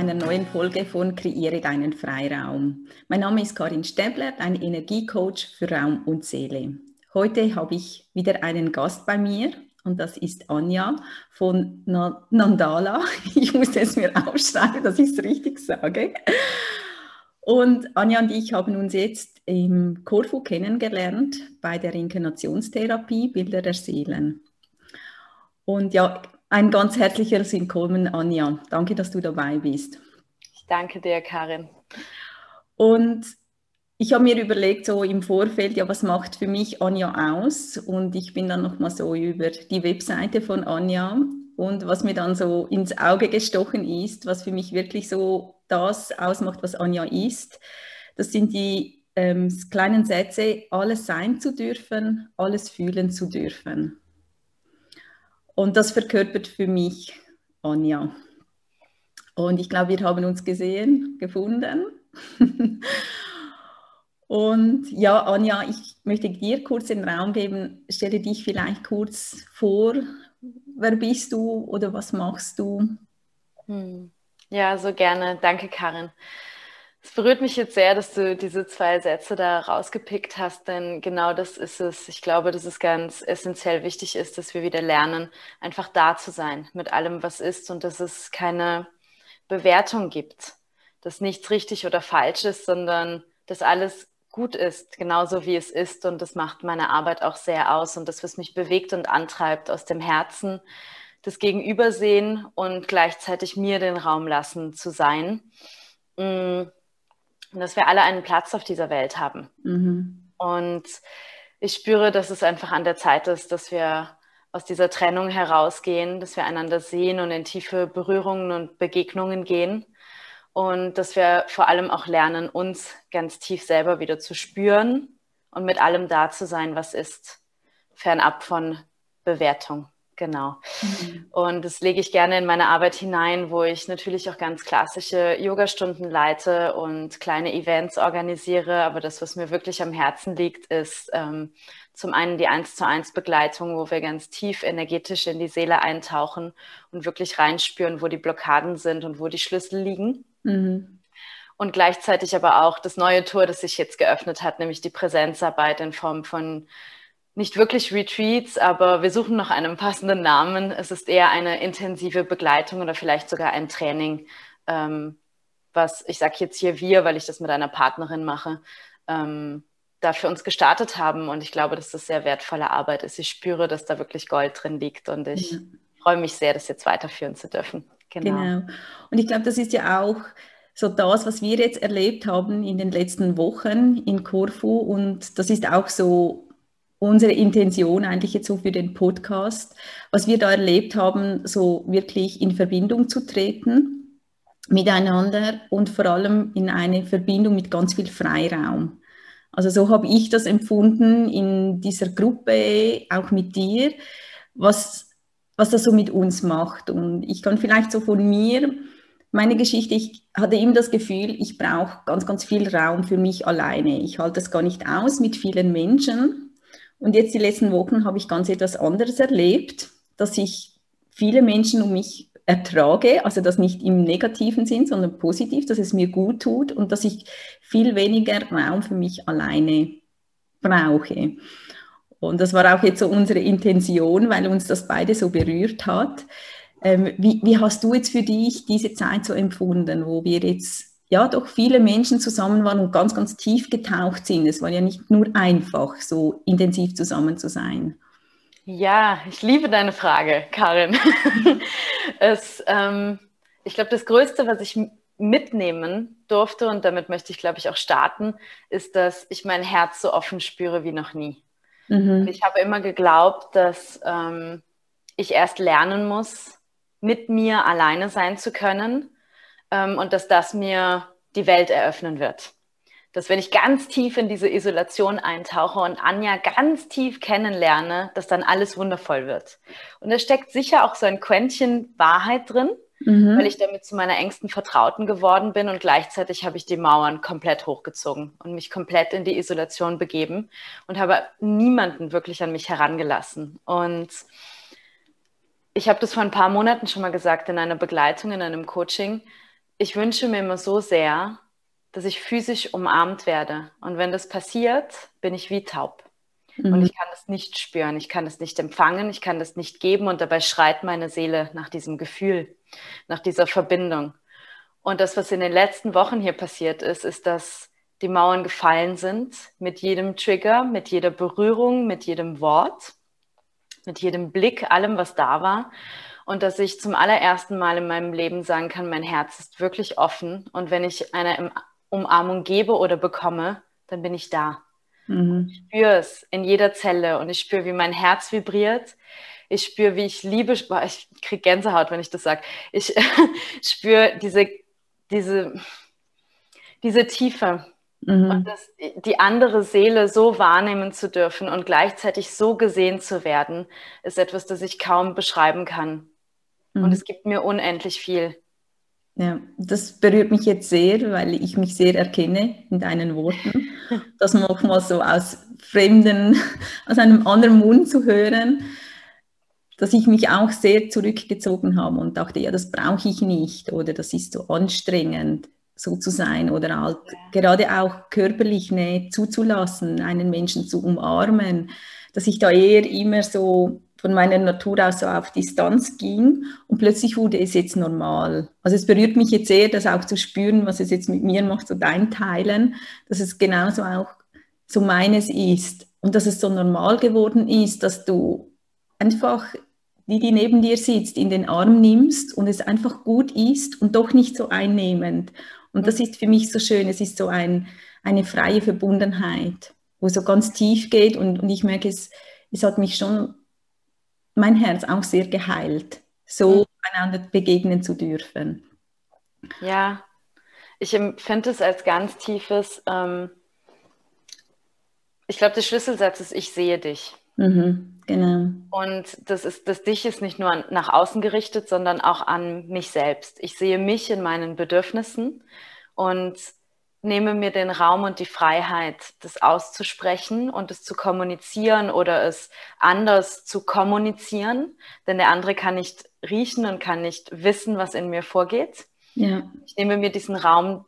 einer neuen Folge von Kreiere deinen Freiraum. Mein Name ist Karin Stäbler, ein Energiecoach für Raum und Seele. Heute habe ich wieder einen Gast bei mir und das ist Anja von Nandala. Ich muss es mir aufschreiben, dass ich es richtig sage. Und Anja und ich haben uns jetzt im Korfu kennengelernt bei der Inkarnationstherapie Bilder der Seelen. Und ja, ein ganz herzliches Willkommen, Anja. Danke, dass du dabei bist. Ich danke dir, Karin. Und ich habe mir überlegt, so im Vorfeld, ja, was macht für mich Anja aus? Und ich bin dann nochmal so über die Webseite von Anja und was mir dann so ins Auge gestochen ist, was für mich wirklich so das ausmacht, was Anja ist, das sind die ähm, kleinen Sätze, alles sein zu dürfen, alles fühlen zu dürfen. Und das verkörpert für mich Anja. Und ich glaube, wir haben uns gesehen, gefunden. Und ja, Anja, ich möchte dir kurz den Raum geben. Stelle dich vielleicht kurz vor. Wer bist du oder was machst du? Hm. Ja, so gerne. Danke, Karin. Es berührt mich jetzt sehr, dass du diese zwei Sätze da rausgepickt hast, denn genau das ist es. Ich glaube, dass es ganz essentiell wichtig ist, dass wir wieder lernen, einfach da zu sein mit allem, was ist und dass es keine Bewertung gibt, dass nichts richtig oder falsch ist, sondern dass alles gut ist, genauso wie es ist. Und das macht meine Arbeit auch sehr aus und das, was mich bewegt und antreibt aus dem Herzen, das Gegenübersehen und gleichzeitig mir den Raum lassen zu sein. Mm und dass wir alle einen Platz auf dieser Welt haben. Mhm. Und ich spüre, dass es einfach an der Zeit ist, dass wir aus dieser Trennung herausgehen, dass wir einander sehen und in tiefe Berührungen und Begegnungen gehen und dass wir vor allem auch lernen, uns ganz tief selber wieder zu spüren und mit allem da zu sein, was ist, fernab von Bewertung. Genau. Mhm. Und das lege ich gerne in meine Arbeit hinein, wo ich natürlich auch ganz klassische Yogastunden leite und kleine Events organisiere. Aber das, was mir wirklich am Herzen liegt, ist ähm, zum einen die eins zu eins Begleitung, wo wir ganz tief energetisch in die Seele eintauchen und wirklich reinspüren, wo die Blockaden sind und wo die Schlüssel liegen. Mhm. Und gleichzeitig aber auch das neue Tor, das sich jetzt geöffnet hat, nämlich die Präsenzarbeit in Form von nicht wirklich Retreats, aber wir suchen nach einem passenden Namen. Es ist eher eine intensive Begleitung oder vielleicht sogar ein Training, ähm, was ich sage jetzt hier wir, weil ich das mit einer Partnerin mache, ähm, da für uns gestartet haben. Und ich glaube, dass das sehr wertvolle Arbeit ist. Ich spüre, dass da wirklich Gold drin liegt und ich ja. freue mich sehr, das jetzt weiterführen zu dürfen. Genau. genau. Und ich glaube, das ist ja auch so das, was wir jetzt erlebt haben in den letzten Wochen in Corfu. Und das ist auch so unsere Intention eigentlich jetzt so für den Podcast, was wir da erlebt haben, so wirklich in Verbindung zu treten miteinander und vor allem in eine Verbindung mit ganz viel Freiraum. Also so habe ich das empfunden in dieser Gruppe, auch mit dir, was, was das so mit uns macht. Und ich kann vielleicht so von mir, meine Geschichte, ich hatte immer das Gefühl, ich brauche ganz, ganz viel Raum für mich alleine. Ich halte das gar nicht aus mit vielen Menschen und jetzt die letzten Wochen habe ich ganz etwas anderes erlebt, dass ich viele Menschen um mich ertrage, also das nicht im negativen Sinn, sondern positiv, dass es mir gut tut und dass ich viel weniger Raum für mich alleine brauche. Und das war auch jetzt so unsere Intention, weil uns das beide so berührt hat. Ähm, wie, wie hast du jetzt für dich diese Zeit so empfunden, wo wir jetzt ja doch viele Menschen zusammen waren und ganz, ganz tief getaucht sind. Es war ja nicht nur einfach, so intensiv zusammen zu sein. Ja, ich liebe deine Frage, Karin. es, ähm, ich glaube, das Größte, was ich mitnehmen durfte, und damit möchte ich, glaube ich, auch starten, ist, dass ich mein Herz so offen spüre wie noch nie. Mhm. Ich habe immer geglaubt, dass ähm, ich erst lernen muss, mit mir alleine sein zu können ähm, und dass das mir die Welt eröffnen wird. Dass wenn ich ganz tief in diese Isolation eintauche und Anja ganz tief kennenlerne, dass dann alles wundervoll wird. Und da steckt sicher auch so ein Quäntchen Wahrheit drin, mhm. weil ich damit zu meiner engsten Vertrauten geworden bin und gleichzeitig habe ich die Mauern komplett hochgezogen und mich komplett in die Isolation begeben und habe niemanden wirklich an mich herangelassen. Und ich habe das vor ein paar Monaten schon mal gesagt in einer Begleitung, in einem Coaching. Ich wünsche mir immer so sehr, dass ich physisch umarmt werde. Und wenn das passiert, bin ich wie taub. Mhm. Und ich kann das nicht spüren, ich kann das nicht empfangen, ich kann das nicht geben. Und dabei schreit meine Seele nach diesem Gefühl, nach dieser Verbindung. Und das, was in den letzten Wochen hier passiert ist, ist, dass die Mauern gefallen sind mit jedem Trigger, mit jeder Berührung, mit jedem Wort, mit jedem Blick, allem, was da war. Und dass ich zum allerersten Mal in meinem Leben sagen kann, mein Herz ist wirklich offen. Und wenn ich eine Umarmung gebe oder bekomme, dann bin ich da. Mhm. Ich spüre es in jeder Zelle und ich spüre, wie mein Herz vibriert. Ich spüre, wie ich liebe, boah, ich kriege Gänsehaut, wenn ich das sage. Ich spüre diese, diese, diese Tiefe. Mhm. Und das, die andere Seele so wahrnehmen zu dürfen und gleichzeitig so gesehen zu werden, ist etwas, das ich kaum beschreiben kann. Mhm. Und es gibt mir unendlich viel. Ja, das berührt mich jetzt sehr, weil ich mich sehr erkenne in deinen Worten. Das nochmal so aus fremden, aus einem anderen Mund zu hören, dass ich mich auch sehr zurückgezogen habe und dachte, ja, das brauche ich nicht oder das ist so anstrengend, so zu sein oder halt gerade auch körperlich Nähe zuzulassen, einen Menschen zu umarmen, dass ich da eher immer so von meiner Natur aus so auf Distanz ging und plötzlich wurde es jetzt normal. Also es berührt mich jetzt sehr, das auch zu spüren, was es jetzt mit mir macht, so dein Teilen, dass es genauso auch so meines ist und dass es so normal geworden ist, dass du einfach die, die neben dir sitzt, in den Arm nimmst und es einfach gut ist und doch nicht so einnehmend. Und das ist für mich so schön, es ist so ein, eine freie Verbundenheit, wo so ganz tief geht und, und ich merke, es, es hat mich schon mein Herz auch sehr geheilt, so einander begegnen zu dürfen. Ja, ich empfinde es als ganz tiefes, ähm, ich glaube, der Schlüsselsatz ist, ich sehe dich. Mhm, genau. Und das ist, das Dich ist nicht nur nach außen gerichtet, sondern auch an mich selbst. Ich sehe mich in meinen Bedürfnissen und nehme mir den Raum und die Freiheit, das auszusprechen und es zu kommunizieren oder es anders zu kommunizieren, denn der andere kann nicht riechen und kann nicht wissen, was in mir vorgeht. Ja. Ich nehme mir diesen Raum,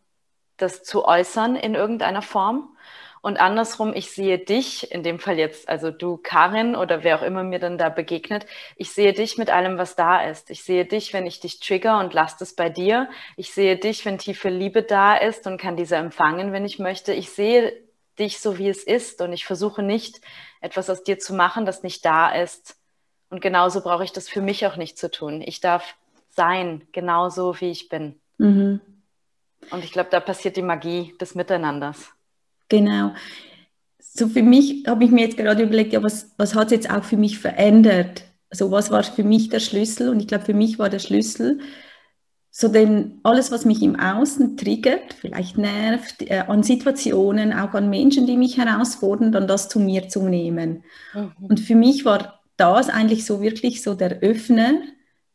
das zu äußern in irgendeiner Form und andersrum, ich sehe dich, in dem Fall jetzt, also du, Karin oder wer auch immer mir dann da begegnet, ich sehe dich mit allem, was da ist. Ich sehe dich, wenn ich dich trigger und lasse das bei dir. Ich sehe dich, wenn tiefe Liebe da ist und kann diese empfangen, wenn ich möchte. Ich sehe dich so, wie es ist und ich versuche nicht, etwas aus dir zu machen, das nicht da ist. Und genauso brauche ich das für mich auch nicht zu tun. Ich darf sein, genauso wie ich bin. Mhm. Und ich glaube, da passiert die Magie des Miteinanders. Genau. So für mich habe ich mir jetzt gerade überlegt, ja, was, was hat es jetzt auch für mich verändert? Also was war für mich der Schlüssel? Und ich glaube, für mich war der Schlüssel, so denn alles, was mich im Außen triggert, vielleicht nervt, äh, an Situationen, auch an Menschen, die mich herausfordern, dann das zu mir zu nehmen. Mhm. Und für mich war das eigentlich so wirklich so der Öffner,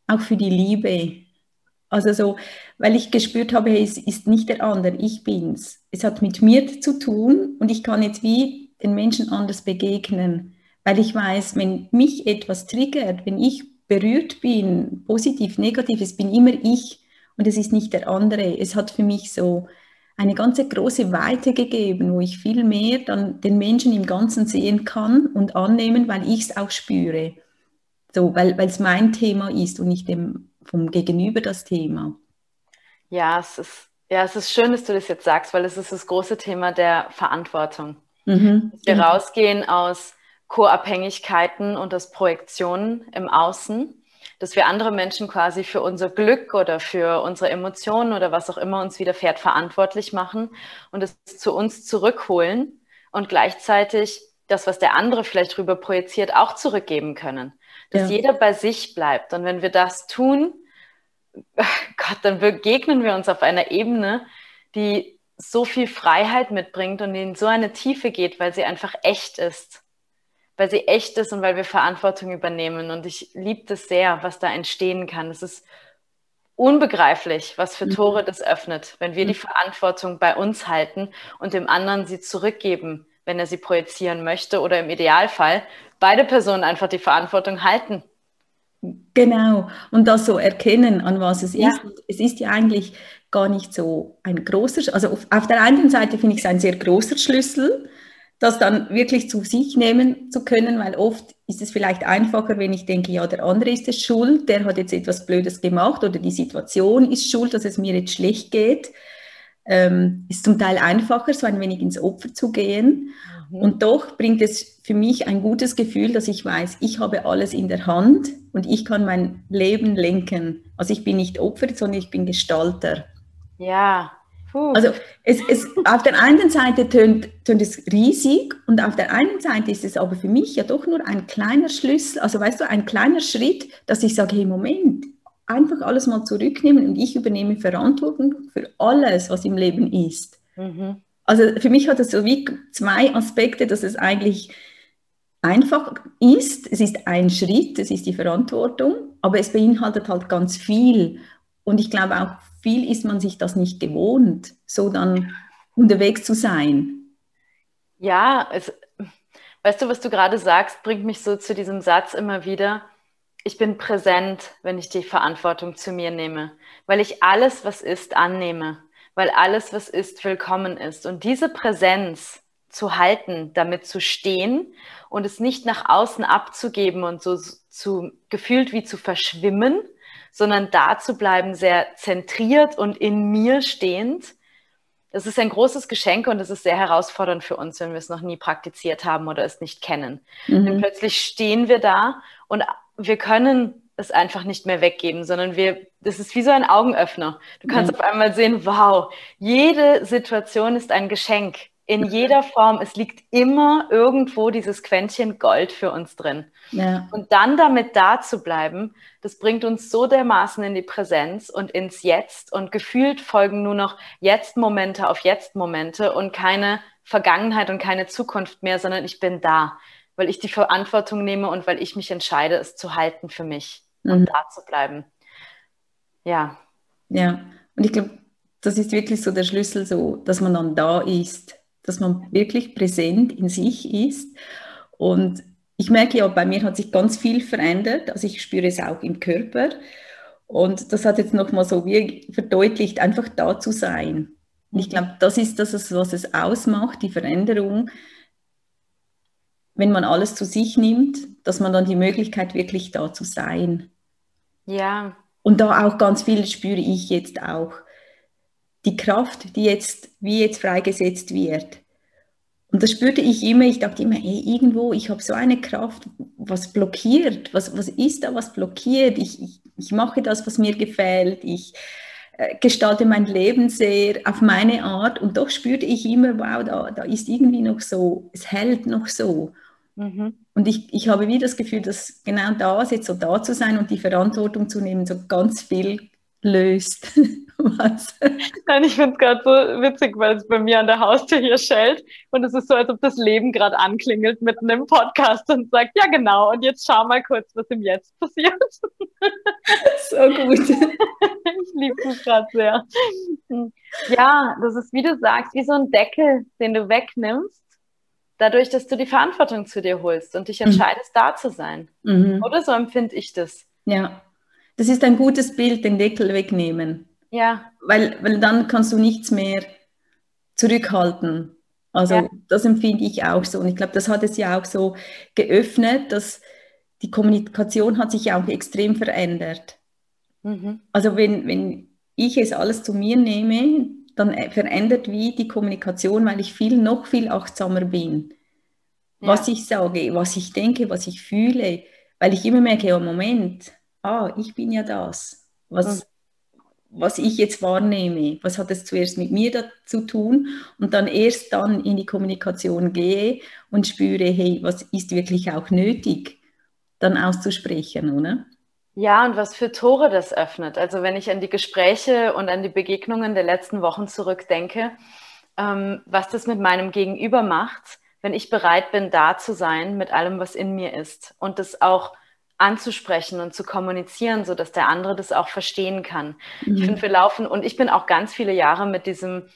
auch für die Liebe. Also so, weil ich gespürt habe, hey, es ist nicht der andere, ich bin's. Es hat mit mir zu tun und ich kann jetzt wie den Menschen anders begegnen, weil ich weiß, wenn mich etwas triggert, wenn ich berührt bin, positiv, negativ, es bin immer ich und es ist nicht der andere. Es hat für mich so eine ganze große Weite gegeben, wo ich viel mehr dann den Menschen im Ganzen sehen kann und annehmen, weil ich es auch spüre. So, weil es mein Thema ist und nicht dem vom Gegenüber das Thema. Ja, es ist, ja, es ist schön, dass du das jetzt sagst, weil es ist das große Thema der Verantwortung. Mhm. Dass wir mhm. rausgehen aus Co-Abhängigkeiten und aus Projektionen im Außen, dass wir andere Menschen quasi für unser Glück oder für unsere Emotionen oder was auch immer uns widerfährt verantwortlich machen und es zu uns zurückholen und gleichzeitig das, was der andere vielleicht drüber projiziert, auch zurückgeben können dass ja. jeder bei sich bleibt. Und wenn wir das tun, Gott, dann begegnen wir uns auf einer Ebene, die so viel Freiheit mitbringt und in so eine Tiefe geht, weil sie einfach echt ist. Weil sie echt ist und weil wir Verantwortung übernehmen. Und ich liebe das sehr, was da entstehen kann. Es ist unbegreiflich, was für mhm. Tore das öffnet, wenn wir die mhm. Verantwortung bei uns halten und dem anderen sie zurückgeben, wenn er sie projizieren möchte oder im Idealfall beide Personen einfach die Verantwortung halten. Genau, und das so erkennen, an was es ja. ist. Es ist ja eigentlich gar nicht so ein großer, also auf, auf der einen Seite finde ich es ein sehr großer Schlüssel, das dann wirklich zu sich nehmen zu können, weil oft ist es vielleicht einfacher, wenn ich denke, ja, der andere ist es schuld, der hat jetzt etwas Blödes gemacht oder die Situation ist schuld, dass es mir jetzt schlecht geht. Ähm, ist zum Teil einfacher, so ein wenig ins Opfer zu gehen. Mhm. Und doch bringt es für mich ein gutes Gefühl, dass ich weiß, ich habe alles in der Hand und ich kann mein Leben lenken. Also ich bin nicht Opfer, sondern ich bin Gestalter. Ja. Puh. Also es, es, auf der einen Seite tönt, tönt es riesig und auf der einen Seite ist es aber für mich ja doch nur ein kleiner Schlüssel, also weißt du, ein kleiner Schritt, dass ich sage, hey Moment, einfach alles mal zurücknehmen und ich übernehme Verantwortung für alles, was im Leben ist. Mhm. Also für mich hat es so wie zwei Aspekte, dass es eigentlich einfach ist. Es ist ein Schritt, es ist die Verantwortung, aber es beinhaltet halt ganz viel. Und ich glaube auch, viel ist man sich das nicht gewohnt, so dann unterwegs zu sein. Ja, es, weißt du, was du gerade sagst, bringt mich so zu diesem Satz immer wieder. Ich bin präsent, wenn ich die Verantwortung zu mir nehme, weil ich alles, was ist, annehme weil alles, was ist, willkommen ist. Und diese Präsenz zu halten, damit zu stehen und es nicht nach außen abzugeben und so zu gefühlt wie zu verschwimmen, sondern da zu bleiben, sehr zentriert und in mir stehend. Das ist ein großes Geschenk und es ist sehr herausfordernd für uns, wenn wir es noch nie praktiziert haben oder es nicht kennen. Mhm. Denn plötzlich stehen wir da und wir können es einfach nicht mehr weggeben, sondern wir, das ist wie so ein Augenöffner. Du kannst mhm. auf einmal sehen, wow, jede Situation ist ein Geschenk. In jeder Form, es liegt immer irgendwo dieses Quäntchen Gold für uns drin. Ja. Und dann damit da zu bleiben, das bringt uns so dermaßen in die Präsenz und ins Jetzt und gefühlt folgen nur noch Jetzt-Momente auf Jetzt-Momente und keine Vergangenheit und keine Zukunft mehr, sondern ich bin da, weil ich die Verantwortung nehme und weil ich mich entscheide, es zu halten für mich und mhm. da zu bleiben. Ja. Ja, und ich glaube, das ist wirklich so der Schlüssel, so, dass man dann da ist, dass man wirklich präsent in sich ist. Und ich merke ja, bei mir hat sich ganz viel verändert. Also ich spüre es auch im Körper. Und das hat jetzt nochmal so wie verdeutlicht, einfach da zu sein. Und ich glaube, das ist das, was es ausmacht, die Veränderung, wenn man alles zu sich nimmt, dass man dann die Möglichkeit wirklich da zu sein. Ja. Und da auch ganz viel spüre ich jetzt auch. Die Kraft, die jetzt, wie jetzt freigesetzt wird. Und das spürte ich immer, ich dachte immer, ey, irgendwo, ich habe so eine Kraft, was blockiert, was, was ist da, was blockiert? Ich, ich, ich mache das, was mir gefällt, ich äh, gestalte mein Leben sehr auf meine Art und doch spürte ich immer, wow, da, da ist irgendwie noch so, es hält noch so. Mhm. Und ich, ich habe wie das Gefühl, dass genau da jetzt so da zu sein und die Verantwortung zu nehmen, so ganz viel löst. Was? Nein, ich finde es gerade so witzig, weil es bei mir an der Haustür hier schellt und es ist so, als ob das Leben gerade anklingelt mitten im Podcast und sagt, ja genau, und jetzt schau mal kurz, was im Jetzt passiert. So gut. Ich liebe es gerade sehr. Ja, das ist, wie du sagst, wie so ein Deckel, den du wegnimmst dadurch, dass du die Verantwortung zu dir holst und dich mhm. entscheidest, mhm. da zu sein. Mhm. Oder so empfinde ich das. Ja, das ist ein gutes Bild, den Deckel wegnehmen. Ja. Weil, weil dann kannst du nichts mehr zurückhalten. Also ja. das empfinde ich auch so. Und ich glaube, das hat es ja auch so geöffnet, dass die Kommunikation hat sich ja auch extrem verändert. Mhm. Also wenn, wenn ich es alles zu mir nehme, dann äh, verändert wie die Kommunikation, weil ich viel, noch viel achtsamer bin. Ja. Was ich sage, was ich denke, was ich fühle, weil ich immer merke, oh Moment, ah, ich bin ja das. Was, mhm. was ich jetzt wahrnehme, was hat es zuerst mit mir zu tun und dann erst dann in die Kommunikation gehe und spüre, hey, was ist wirklich auch nötig, dann auszusprechen, oder? Ja, und was für Tore das öffnet. Also wenn ich an die Gespräche und an die Begegnungen der letzten Wochen zurückdenke, ähm, was das mit meinem Gegenüber macht, wenn ich bereit bin, da zu sein mit allem, was in mir ist und das auch anzusprechen und zu kommunizieren, so dass der andere das auch verstehen kann. Mhm. Ich finde, wir laufen und ich bin auch ganz viele Jahre mit diesem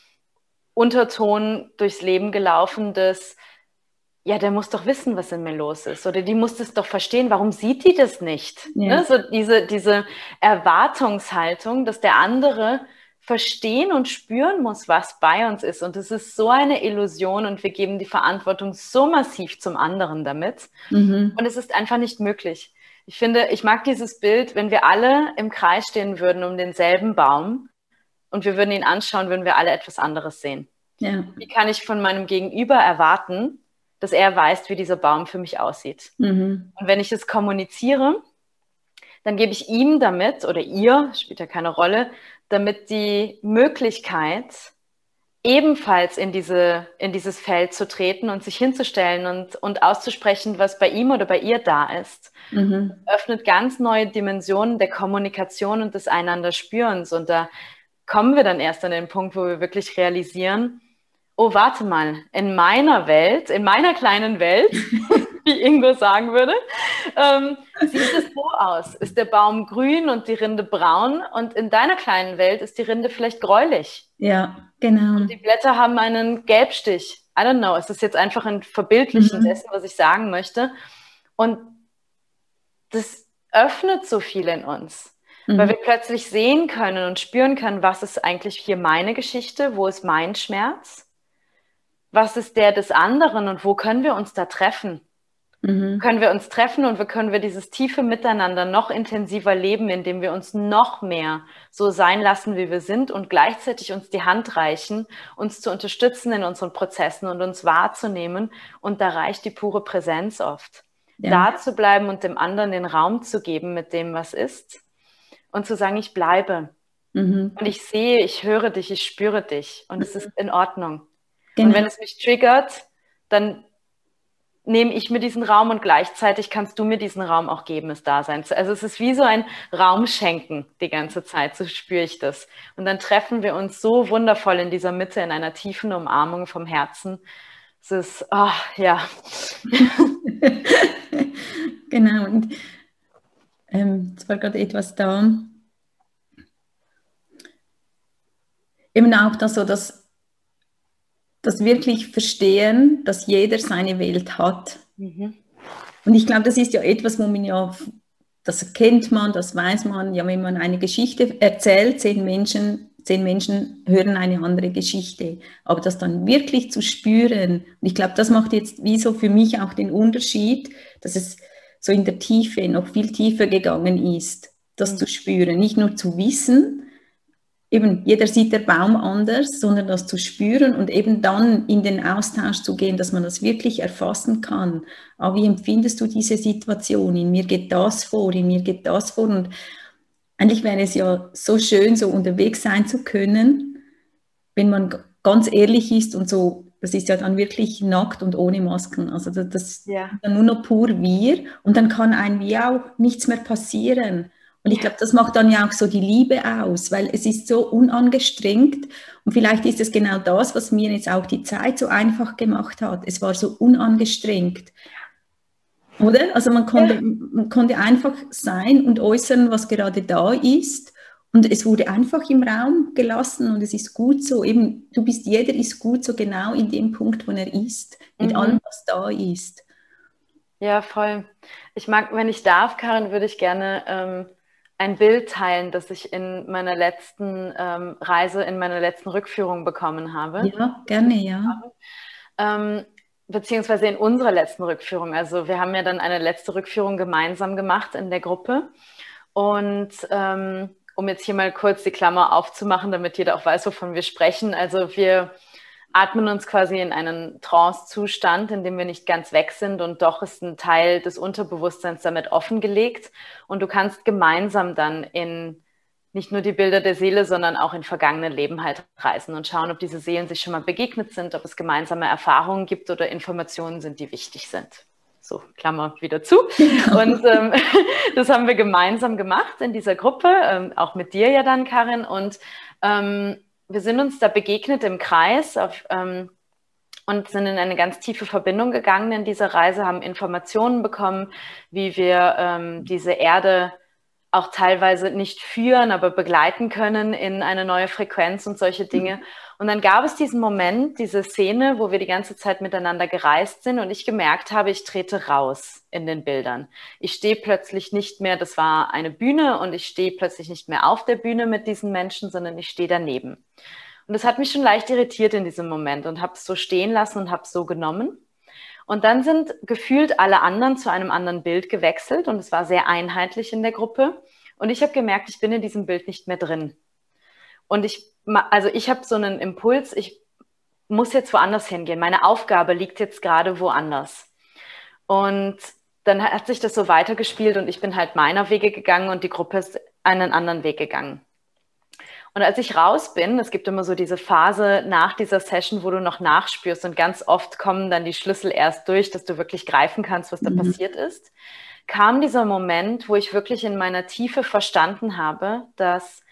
Unterton durchs Leben gelaufen, dass ja, der muss doch wissen, was in mir los ist. Oder die muss es doch verstehen, warum sieht die das nicht? Ja. Ne? So diese, diese Erwartungshaltung, dass der andere verstehen und spüren muss, was bei uns ist. Und es ist so eine Illusion und wir geben die Verantwortung so massiv zum anderen damit. Mhm. Und es ist einfach nicht möglich. Ich finde, ich mag dieses Bild, wenn wir alle im Kreis stehen würden um denselben Baum und wir würden ihn anschauen, würden wir alle etwas anderes sehen. Ja. Wie kann ich von meinem Gegenüber erwarten, dass er weiß, wie dieser Baum für mich aussieht. Mhm. Und wenn ich es kommuniziere, dann gebe ich ihm damit oder ihr, spielt ja keine Rolle, damit die Möglichkeit, ebenfalls in, diese, in dieses Feld zu treten und sich hinzustellen und, und auszusprechen, was bei ihm oder bei ihr da ist, mhm. öffnet ganz neue Dimensionen der Kommunikation und des Einander Spürens. Und da kommen wir dann erst an den Punkt, wo wir wirklich realisieren, oh, warte mal, in meiner Welt, in meiner kleinen Welt, wie Ingo sagen würde, ähm, sieht es so aus. Ist der Baum grün und die Rinde braun und in deiner kleinen Welt ist die Rinde vielleicht gräulich. Ja, genau. Und die Blätter haben einen Gelbstich. I don't know, es ist jetzt einfach ein Verbildlichen mhm. dessen, was ich sagen möchte. Und das öffnet so viel in uns. Mhm. Weil wir plötzlich sehen können und spüren können, was ist eigentlich hier meine Geschichte, wo ist mein Schmerz was ist der des anderen und wo können wir uns da treffen? Mhm. Können wir uns treffen und wie können wir dieses tiefe Miteinander noch intensiver leben, indem wir uns noch mehr so sein lassen, wie wir sind und gleichzeitig uns die Hand reichen, uns zu unterstützen in unseren Prozessen und uns wahrzunehmen. Und da reicht die pure Präsenz oft. Ja. Da zu bleiben und dem anderen den Raum zu geben mit dem, was ist und zu sagen, ich bleibe. Mhm. Und ich sehe, ich höre dich, ich spüre dich und mhm. es ist in Ordnung. Genau. Und wenn es mich triggert, dann nehme ich mir diesen Raum und gleichzeitig kannst du mir diesen Raum auch geben, es da sein. Also es ist wie so ein Raum schenken die ganze Zeit, so spüre ich das. Und dann treffen wir uns so wundervoll in dieser Mitte, in einer tiefen Umarmung vom Herzen. Es ist, oh, ja. genau, und ähm, es war gerade etwas da. Eben auch das so, dass das wirklich verstehen, dass jeder seine Welt hat. Mhm. Und ich glaube, das ist ja etwas, wo man ja, das kennt man, das weiß man, ja, wenn man eine Geschichte erzählt, zehn Menschen, zehn Menschen hören eine andere Geschichte. Aber das dann wirklich zu spüren, und ich glaube, das macht jetzt wie so für mich auch den Unterschied, dass es so in der Tiefe noch viel tiefer gegangen ist, das mhm. zu spüren, nicht nur zu wissen, eben jeder sieht der Baum anders, sondern das zu spüren und eben dann in den Austausch zu gehen, dass man das wirklich erfassen kann. Aber wie empfindest du diese Situation? In mir geht das vor, in mir geht das vor. Und eigentlich wäre es ja so schön, so unterwegs sein zu können, wenn man ganz ehrlich ist und so, das ist ja dann wirklich nackt und ohne Masken. Also das, das ja. dann nur noch pur wir und dann kann einem wie auch nichts mehr passieren. Und ich glaube, das macht dann ja auch so die Liebe aus, weil es ist so unangestrengt. Und vielleicht ist es genau das, was mir jetzt auch die Zeit so einfach gemacht hat. Es war so unangestrengt. Oder? Also man konnte, ja. man konnte einfach sein und äußern, was gerade da ist. Und es wurde einfach im Raum gelassen und es ist gut so. Eben, du bist, jeder ist gut so genau in dem Punkt, wo er ist, mit mhm. allem, was da ist. Ja, voll. Ich mag, wenn ich darf, Karin, würde ich gerne ähm, ein Bild teilen, das ich in meiner letzten ähm, Reise, in meiner letzten Rückführung bekommen habe. Ja, gerne, ja. Ähm, beziehungsweise in unserer letzten Rückführung. Also wir haben ja dann eine letzte Rückführung gemeinsam gemacht in der Gruppe. Und ähm, um jetzt hier mal kurz die Klammer aufzumachen, damit jeder auch weiß, wovon wir sprechen. Also wir atmen uns quasi in einen Trance-Zustand, in dem wir nicht ganz weg sind und doch ist ein Teil des Unterbewusstseins damit offengelegt und du kannst gemeinsam dann in nicht nur die Bilder der Seele, sondern auch in vergangene Leben halt reisen und schauen, ob diese Seelen sich schon mal begegnet sind, ob es gemeinsame Erfahrungen gibt oder Informationen sind, die wichtig sind. So, Klammer wieder zu. Und ähm, das haben wir gemeinsam gemacht in dieser Gruppe, ähm, auch mit dir ja dann, Karin. Und ähm, wir sind uns da begegnet im Kreis auf, ähm, und sind in eine ganz tiefe Verbindung gegangen in dieser Reise, haben Informationen bekommen, wie wir ähm, diese Erde auch teilweise nicht führen, aber begleiten können in eine neue Frequenz und solche Dinge. Und dann gab es diesen Moment, diese Szene, wo wir die ganze Zeit miteinander gereist sind und ich gemerkt habe, ich trete raus in den Bildern. Ich stehe plötzlich nicht mehr, das war eine Bühne und ich stehe plötzlich nicht mehr auf der Bühne mit diesen Menschen, sondern ich stehe daneben. Und das hat mich schon leicht irritiert in diesem Moment und habe es so stehen lassen und habe es so genommen. Und dann sind gefühlt alle anderen zu einem anderen Bild gewechselt und es war sehr einheitlich in der Gruppe. Und ich habe gemerkt, ich bin in diesem Bild nicht mehr drin. Und ich, also ich habe so einen Impuls, ich muss jetzt woanders hingehen. Meine Aufgabe liegt jetzt gerade woanders. Und dann hat sich das so weitergespielt und ich bin halt meiner Wege gegangen und die Gruppe ist einen anderen Weg gegangen. Und als ich raus bin, es gibt immer so diese Phase nach dieser Session, wo du noch nachspürst und ganz oft kommen dann die Schlüssel erst durch, dass du wirklich greifen kannst, was da mhm. passiert ist, kam dieser Moment, wo ich wirklich in meiner Tiefe verstanden habe, dass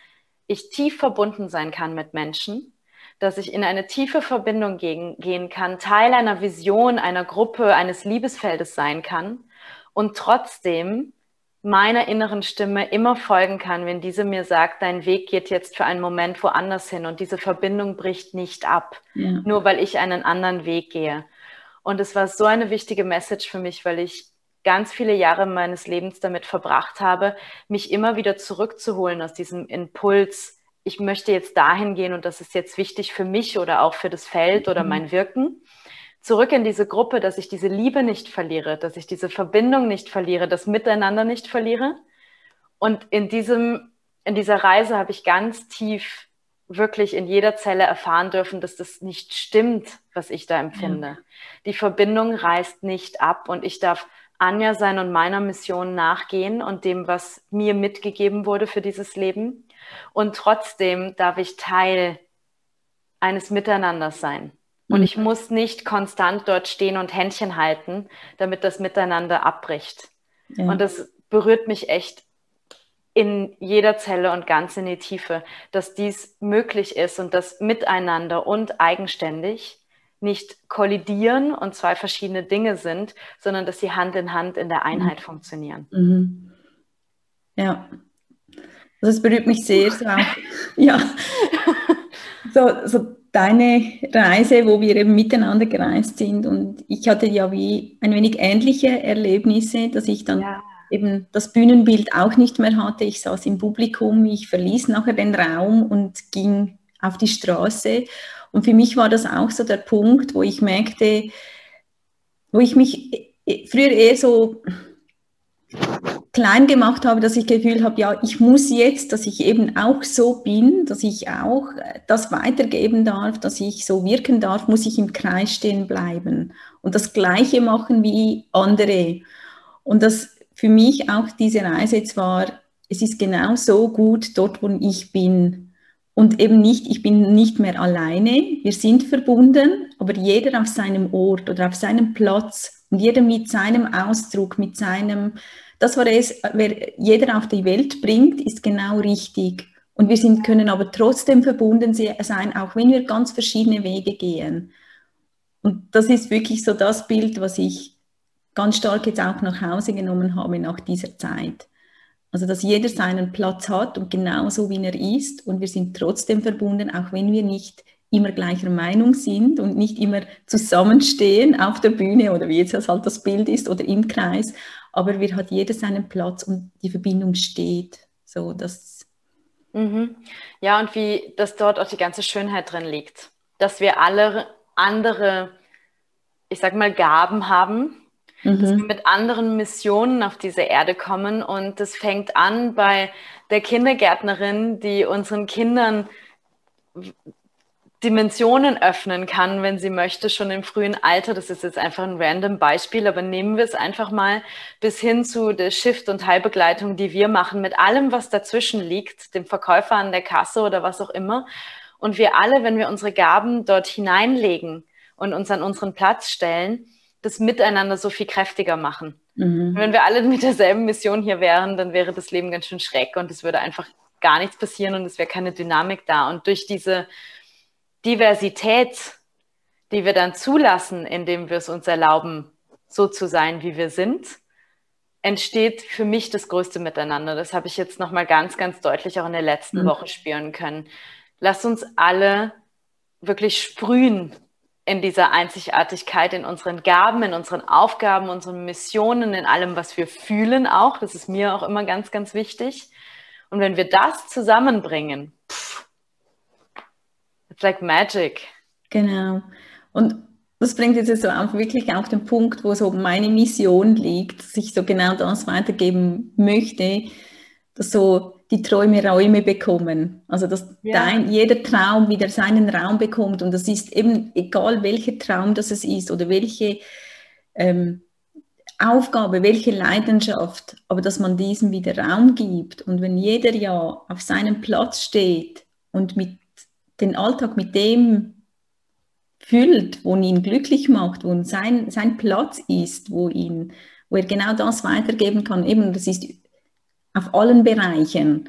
ich tief verbunden sein kann mit Menschen, dass ich in eine tiefe Verbindung gehen, gehen kann, Teil einer Vision, einer Gruppe, eines Liebesfeldes sein kann und trotzdem meiner inneren Stimme immer folgen kann, wenn diese mir sagt, dein Weg geht jetzt für einen Moment woanders hin und diese Verbindung bricht nicht ab, ja. nur weil ich einen anderen Weg gehe. Und es war so eine wichtige Message für mich, weil ich ganz viele Jahre meines Lebens damit verbracht habe, mich immer wieder zurückzuholen aus diesem Impuls, ich möchte jetzt dahin gehen und das ist jetzt wichtig für mich oder auch für das Feld oder mhm. mein Wirken zurück in diese Gruppe, dass ich diese Liebe nicht verliere, dass ich diese Verbindung nicht verliere, das Miteinander nicht verliere. Und in diesem, in dieser Reise habe ich ganz tief wirklich in jeder Zelle erfahren dürfen, dass das nicht stimmt, was ich da empfinde. Ja. Die Verbindung reißt nicht ab und ich darf Anja sein und meiner Mission nachgehen und dem, was mir mitgegeben wurde für dieses Leben. Und trotzdem darf ich Teil eines Miteinanders sein. Und mhm. ich muss nicht konstant dort stehen und Händchen halten, damit das Miteinander abbricht. Ja. Und das berührt mich echt in jeder Zelle und ganz in die Tiefe, dass dies möglich ist und dass miteinander und eigenständig nicht kollidieren und zwei verschiedene Dinge sind, sondern dass sie Hand in Hand in der Einheit mhm. funktionieren. Mhm. Ja, das berührt mich sehr. So ja, so, so deine Reise, wo wir eben miteinander gereist sind. Und ich hatte ja wie ein wenig ähnliche Erlebnisse, dass ich dann ja. eben das Bühnenbild auch nicht mehr hatte. Ich saß im Publikum, ich verließ nachher den Raum und ging auf die Straße. Und für mich war das auch so der Punkt, wo ich merkte, wo ich mich früher eher so klein gemacht habe, dass ich Gefühl habe, ja, ich muss jetzt, dass ich eben auch so bin, dass ich auch äh, das weitergeben darf, dass ich so wirken darf, muss ich im Kreis stehen bleiben und das Gleiche machen wie andere. Und das für mich auch diese Reise jetzt war, es ist genau so gut dort, wo ich bin. Und eben nicht, ich bin nicht mehr alleine, wir sind verbunden, aber jeder auf seinem Ort oder auf seinem Platz und jeder mit seinem Ausdruck, mit seinem, das, was es, wer jeder auf die Welt bringt, ist genau richtig. Und wir sind, können aber trotzdem verbunden sein, auch wenn wir ganz verschiedene Wege gehen. Und das ist wirklich so das Bild, was ich ganz stark jetzt auch nach Hause genommen habe nach dieser Zeit. Also, dass jeder seinen Platz hat und genauso wie er ist und wir sind trotzdem verbunden, auch wenn wir nicht immer gleicher Meinung sind und nicht immer zusammenstehen auf der Bühne oder wie jetzt halt das Bild ist oder im Kreis, aber wir hat jeder seinen Platz und die Verbindung steht. So, das mhm. Ja, und wie das dort auch die ganze Schönheit drin liegt, dass wir alle andere, ich sag mal, Gaben haben, mhm. dass wir mit anderen Missionen auf diese Erde kommen und das fängt an bei der Kindergärtnerin, die unseren Kindern Dimensionen öffnen kann, wenn sie möchte, schon im frühen Alter. Das ist jetzt einfach ein random Beispiel, aber nehmen wir es einfach mal bis hin zu der Shift- und Heilbegleitung, die wir machen, mit allem, was dazwischen liegt, dem Verkäufer an der Kasse oder was auch immer. Und wir alle, wenn wir unsere Gaben dort hineinlegen und uns an unseren Platz stellen, das miteinander so viel kräftiger machen. Mhm. Wenn wir alle mit derselben Mission hier wären, dann wäre das Leben ganz schön schreck und es würde einfach gar nichts passieren und es wäre keine Dynamik da. Und durch diese Diversität, die wir dann zulassen, indem wir es uns erlauben, so zu sein, wie wir sind, entsteht für mich das größte Miteinander. Das habe ich jetzt nochmal ganz, ganz deutlich auch in der letzten mhm. Woche spüren können. Lasst uns alle wirklich sprühen in dieser Einzigartigkeit, in unseren Gaben, in unseren Aufgaben, unseren Missionen, in allem, was wir fühlen auch. Das ist mir auch immer ganz, ganz wichtig. Und wenn wir das zusammenbringen, pff, it's like magic. Genau. Und das bringt jetzt so auf wirklich auf den Punkt, wo so meine Mission liegt, dass ich so genau das weitergeben möchte, dass so die Träume Räume bekommen. Also dass ja. dein, jeder Traum wieder seinen Raum bekommt. Und das ist eben egal, welcher Traum das es ist oder welche ähm, Aufgabe, welche Leidenschaft, aber dass man diesem wieder Raum gibt. Und wenn jeder ja auf seinem Platz steht und mit den Alltag mit dem füllt, wo ihn glücklich macht, wo sein, sein Platz ist, wo, ihn, wo er genau das weitergeben kann, eben das ist auf allen Bereichen.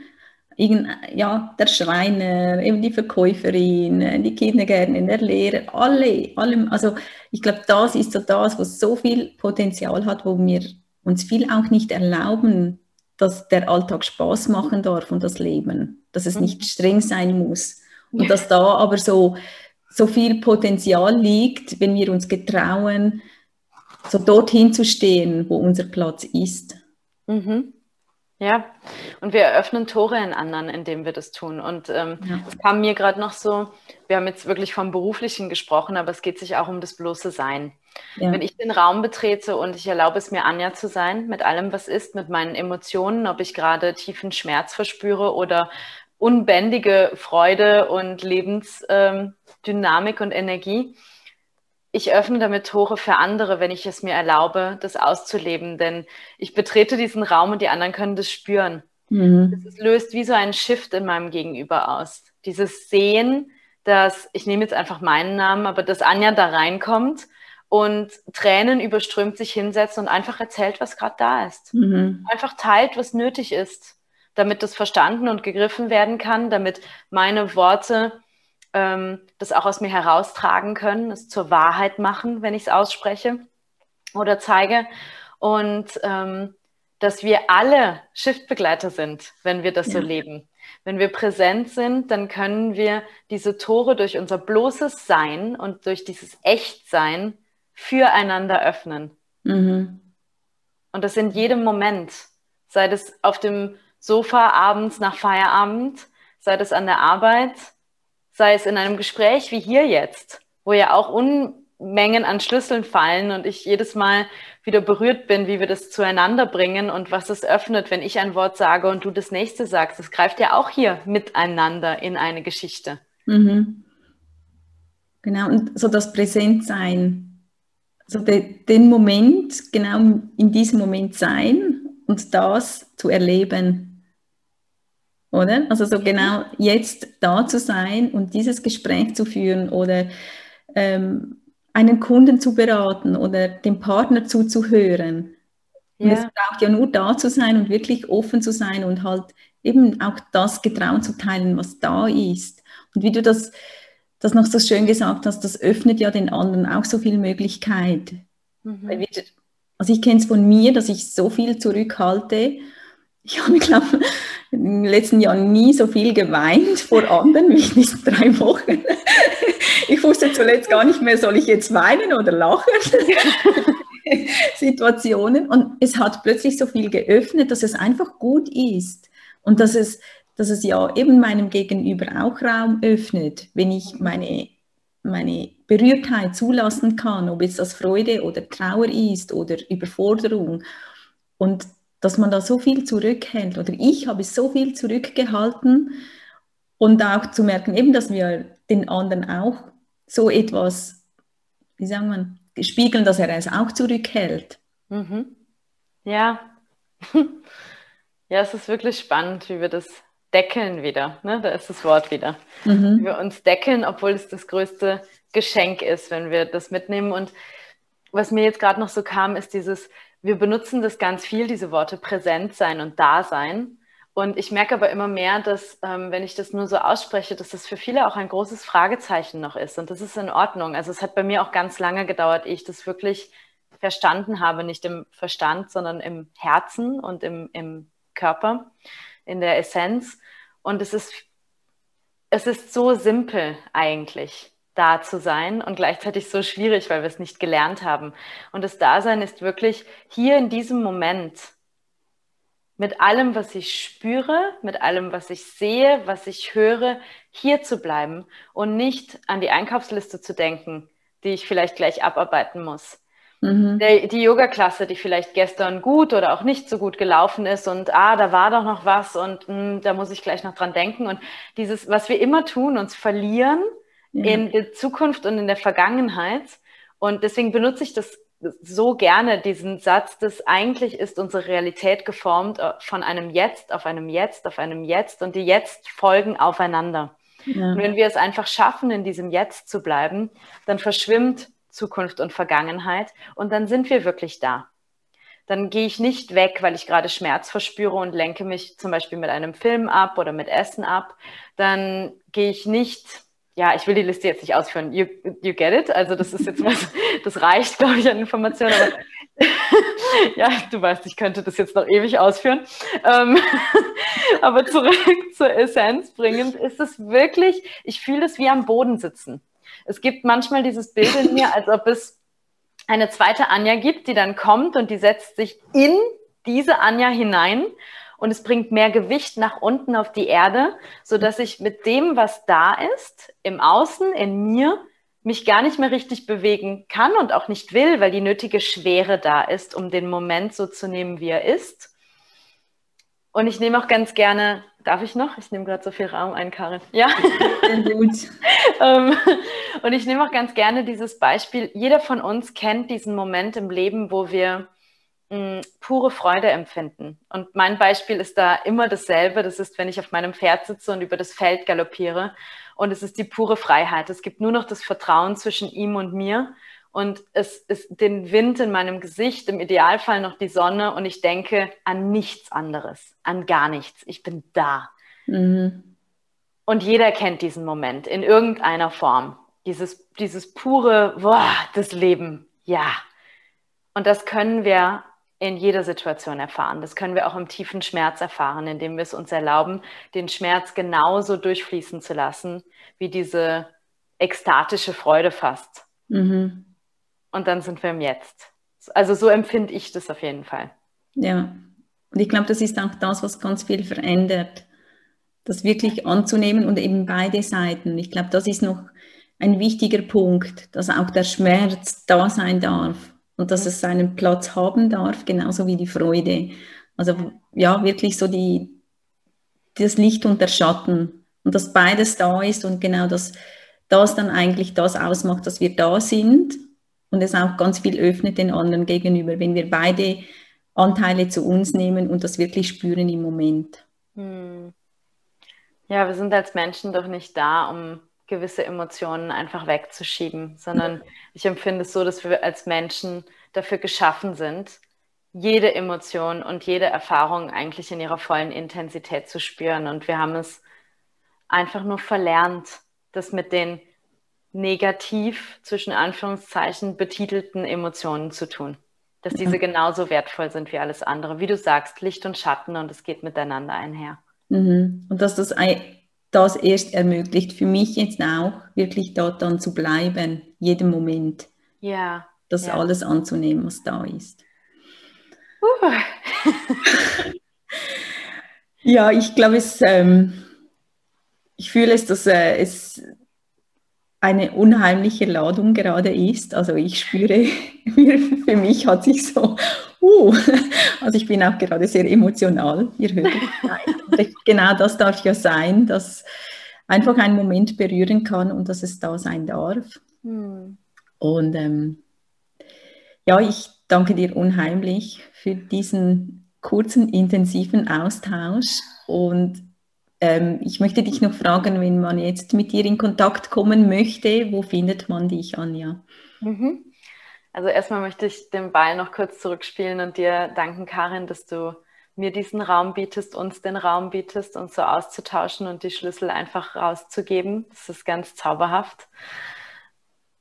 Irgend, ja, der Schreiner, eben die Verkäuferin, die Kindergärtnerin, der Lehrer, alle, alle, also ich glaube, das ist so das, was so viel Potenzial hat, wo wir uns viel auch nicht erlauben, dass der Alltag Spaß machen darf und das Leben, dass es nicht mhm. streng sein muss und dass da aber so, so viel Potenzial liegt, wenn wir uns getrauen, so dorthin zu stehen, wo unser Platz ist. Mhm. Ja, und wir eröffnen Tore in anderen, indem wir das tun. Und ähm, ja. es kam mir gerade noch so, wir haben jetzt wirklich vom Beruflichen gesprochen, aber es geht sich auch um das bloße Sein. Ja. Wenn ich den Raum betrete und ich erlaube es mir, Anja zu sein, mit allem, was ist, mit meinen Emotionen, ob ich gerade tiefen Schmerz verspüre oder unbändige Freude und Lebensdynamik ähm, und Energie, ich öffne damit Tore für andere, wenn ich es mir erlaube, das auszuleben. Denn ich betrete diesen Raum und die anderen können das spüren. Mhm. Das löst wie so einen Shift in meinem Gegenüber aus. Dieses Sehen, dass, ich nehme jetzt einfach meinen Namen, aber dass Anja da reinkommt und Tränen überströmt sich hinsetzt und einfach erzählt, was gerade da ist. Mhm. Einfach teilt, was nötig ist, damit das verstanden und gegriffen werden kann, damit meine Worte ähm, das auch aus mir heraustragen können, es zur Wahrheit machen, wenn ich es ausspreche oder zeige. Und ähm, dass wir alle Shiftbegleiter sind, wenn wir das ja. so leben. Wenn wir präsent sind, dann können wir diese Tore durch unser bloßes Sein und durch dieses Echtsein füreinander öffnen. Mhm. Und das in jedem Moment, sei das auf dem Sofa abends nach Feierabend, sei das an der Arbeit, sei es in einem Gespräch wie hier jetzt, wo ja auch Unmengen an Schlüsseln fallen und ich jedes Mal wieder berührt bin, wie wir das zueinander bringen und was es öffnet, wenn ich ein Wort sage und du das nächste sagst. Das greift ja auch hier miteinander in eine Geschichte. Mhm. Genau, und so das Präsentsein, so de, den Moment, genau in diesem Moment sein und das zu erleben oder? Also so genau jetzt da zu sein und dieses Gespräch zu führen oder ähm, einen Kunden zu beraten oder dem Partner zuzuhören. Ja. Und es braucht ja nur da zu sein und wirklich offen zu sein und halt eben auch das Getrauen zu teilen, was da ist. Und wie du das, das noch so schön gesagt hast, das öffnet ja den anderen auch so viel Möglichkeit. Mhm. Also ich kenne es von mir, dass ich so viel zurückhalte. Ich habe, glaube in den letzten Jahren nie so viel geweint vor anderen wie in diesen drei Wochen. Ich wusste zuletzt gar nicht mehr, soll ich jetzt weinen oder lachen? Situationen. Und es hat plötzlich so viel geöffnet, dass es einfach gut ist. Und dass es, dass es ja eben meinem Gegenüber auch Raum öffnet, wenn ich meine, meine Berührtheit zulassen kann, ob es das Freude oder Trauer ist oder Überforderung. Und dass man da so viel zurückhält. Oder ich habe so viel zurückgehalten und auch zu merken, eben, dass wir den anderen auch so etwas, wie sagen man, spiegeln, dass er es auch zurückhält. Mhm. Ja. ja, es ist wirklich spannend, wie wir das deckeln wieder. Ne? Da ist das Wort wieder. Mhm. Wie wir uns deckeln, obwohl es das größte Geschenk ist, wenn wir das mitnehmen. Und was mir jetzt gerade noch so kam, ist dieses, wir benutzen das ganz viel, diese Worte präsent sein und da sein. Und ich merke aber immer mehr, dass, ähm, wenn ich das nur so ausspreche, dass das für viele auch ein großes Fragezeichen noch ist. Und das ist in Ordnung. Also es hat bei mir auch ganz lange gedauert, ehe ich das wirklich verstanden habe, nicht im Verstand, sondern im Herzen und im, im Körper, in der Essenz. Und es ist, es ist so simpel eigentlich, da zu sein und gleichzeitig so schwierig, weil wir es nicht gelernt haben. Und das Dasein ist wirklich hier in diesem Moment mit allem, was ich spüre, mit allem, was ich sehe, was ich höre, hier zu bleiben und nicht an die Einkaufsliste zu denken, die ich vielleicht gleich abarbeiten muss. Mhm. Der, die Yoga-Klasse, die vielleicht gestern gut oder auch nicht so gut gelaufen ist und ah, da war doch noch was und mh, hm, da muss ich gleich noch dran denken. Und dieses, was wir immer tun, uns verlieren ja. in der Zukunft und in der Vergangenheit. Und deswegen benutze ich das so gerne diesen Satz, dass eigentlich ist unsere Realität geformt äh, von einem Jetzt auf einem Jetzt auf einem Jetzt und die Jetzt folgen aufeinander. Ja. Und wenn wir es einfach schaffen, in diesem Jetzt zu bleiben, dann verschwimmt Zukunft und Vergangenheit und dann sind wir wirklich da. Dann gehe ich nicht weg, weil ich gerade Schmerz verspüre und lenke mich zum Beispiel mit einem Film ab oder mit Essen ab. Dann gehe ich nicht ja, ich will die Liste jetzt nicht ausführen. You, you get it? Also das ist jetzt was, das reicht, glaube ich, an Informationen. Aber ja, du weißt, ich könnte das jetzt noch ewig ausführen. Ähm, aber zurück zur Essenz bringend ist es wirklich, ich fühle es wie am Boden sitzen. Es gibt manchmal dieses Bild in mir, als ob es eine zweite Anja gibt, die dann kommt und die setzt sich in diese Anja hinein und es bringt mehr Gewicht nach unten auf die Erde, so dass ich mit dem, was da ist, im Außen, in mir, mich gar nicht mehr richtig bewegen kann und auch nicht will, weil die nötige Schwere da ist, um den Moment so zu nehmen, wie er ist. Und ich nehme auch ganz gerne, darf ich noch? Ich nehme gerade so viel Raum ein, Karin. Ja. Gut. Ähm, und ich nehme auch ganz gerne dieses Beispiel. Jeder von uns kennt diesen Moment im Leben, wo wir mh, pure Freude empfinden. Und mein Beispiel ist da immer dasselbe. Das ist, wenn ich auf meinem Pferd sitze und über das Feld galoppiere. Und es ist die pure Freiheit. Es gibt nur noch das Vertrauen zwischen ihm und mir. Und es ist den Wind in meinem Gesicht, im Idealfall noch die Sonne. Und ich denke an nichts anderes, an gar nichts. Ich bin da. Mhm. Und jeder kennt diesen Moment in irgendeiner Form. Dieses, dieses pure, boah, das Leben, ja. Und das können wir in jeder Situation erfahren. Das können wir auch im tiefen Schmerz erfahren, indem wir es uns erlauben, den Schmerz genauso durchfließen zu lassen, wie diese ekstatische Freude fast. Mhm. Und dann sind wir im Jetzt. Also so empfinde ich das auf jeden Fall. Ja, und ich glaube, das ist auch das, was ganz viel verändert, das wirklich anzunehmen und eben beide Seiten. Ich glaube, das ist noch ein wichtiger Punkt, dass auch der Schmerz da sein darf und dass es seinen Platz haben darf, genauso wie die Freude. Also ja, wirklich so die, das Licht und der Schatten und dass beides da ist und genau das, das dann eigentlich das ausmacht, dass wir da sind und es auch ganz viel öffnet den anderen gegenüber, wenn wir beide Anteile zu uns nehmen und das wirklich spüren im Moment. Hm. Ja, wir sind als Menschen doch nicht da, um gewisse Emotionen einfach wegzuschieben, sondern ich empfinde es so, dass wir als Menschen dafür geschaffen sind, jede Emotion und jede Erfahrung eigentlich in ihrer vollen Intensität zu spüren. Und wir haben es einfach nur verlernt, das mit den negativ zwischen Anführungszeichen betitelten Emotionen zu tun. Dass diese genauso wertvoll sind wie alles andere. Wie du sagst, Licht und Schatten und es geht miteinander einher. Mhm. Und dass das das erst ermöglicht, für mich jetzt auch wirklich dort dann zu bleiben, jeden Moment. Ja. Das ja. alles anzunehmen, was da ist. Uh. ja, ich glaube, es, ähm, ich fühle es, dass äh, es eine unheimliche Ladung gerade ist. Also ich spüre, für mich hat sich so, uh, also ich bin auch gerade sehr emotional. Ihr hört genau das darf ja sein, dass einfach ein Moment berühren kann und dass es da sein darf. Hm. Und ähm, ja, ich danke dir unheimlich für diesen kurzen, intensiven Austausch und ähm, ich möchte dich noch fragen, wenn man jetzt mit dir in Kontakt kommen möchte, wo findet man dich, Anja? Mhm. Also erstmal möchte ich den Ball noch kurz zurückspielen und dir danken, Karin, dass du mir diesen Raum bietest, uns den Raum bietest, uns so auszutauschen und die Schlüssel einfach rauszugeben. Das ist ganz zauberhaft.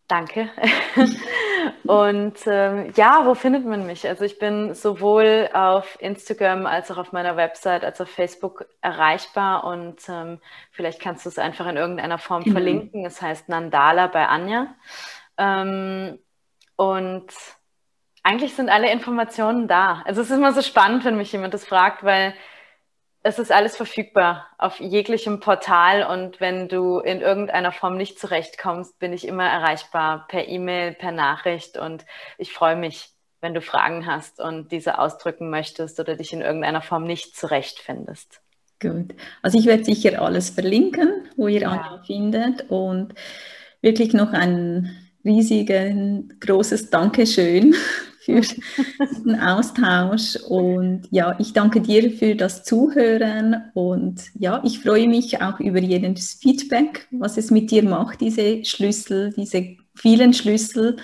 Danke. Und ähm, ja, wo findet man mich? Also ich bin sowohl auf Instagram als auch auf meiner Website als auch auf Facebook erreichbar und ähm, vielleicht kannst du es einfach in irgendeiner Form genau. verlinken. Es heißt Nandala bei Anja. Ähm, und eigentlich sind alle Informationen da. Also es ist immer so spannend, wenn mich jemand das fragt, weil es ist alles verfügbar auf jeglichem Portal und wenn du in irgendeiner Form nicht zurechtkommst, bin ich immer erreichbar per E-Mail, per Nachricht und ich freue mich, wenn du Fragen hast und diese ausdrücken möchtest oder dich in irgendeiner Form nicht zurechtfindest. Gut. Also ich werde sicher alles verlinken, wo ihr ja. Anja findet und wirklich noch ein riesiges, großes Dankeschön für diesen Austausch. Und ja, ich danke dir für das Zuhören und ja, ich freue mich auch über jedes Feedback, was es mit dir macht, diese Schlüssel, diese vielen Schlüssel.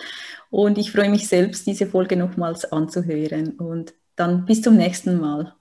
Und ich freue mich selbst, diese Folge nochmals anzuhören. Und dann bis zum nächsten Mal.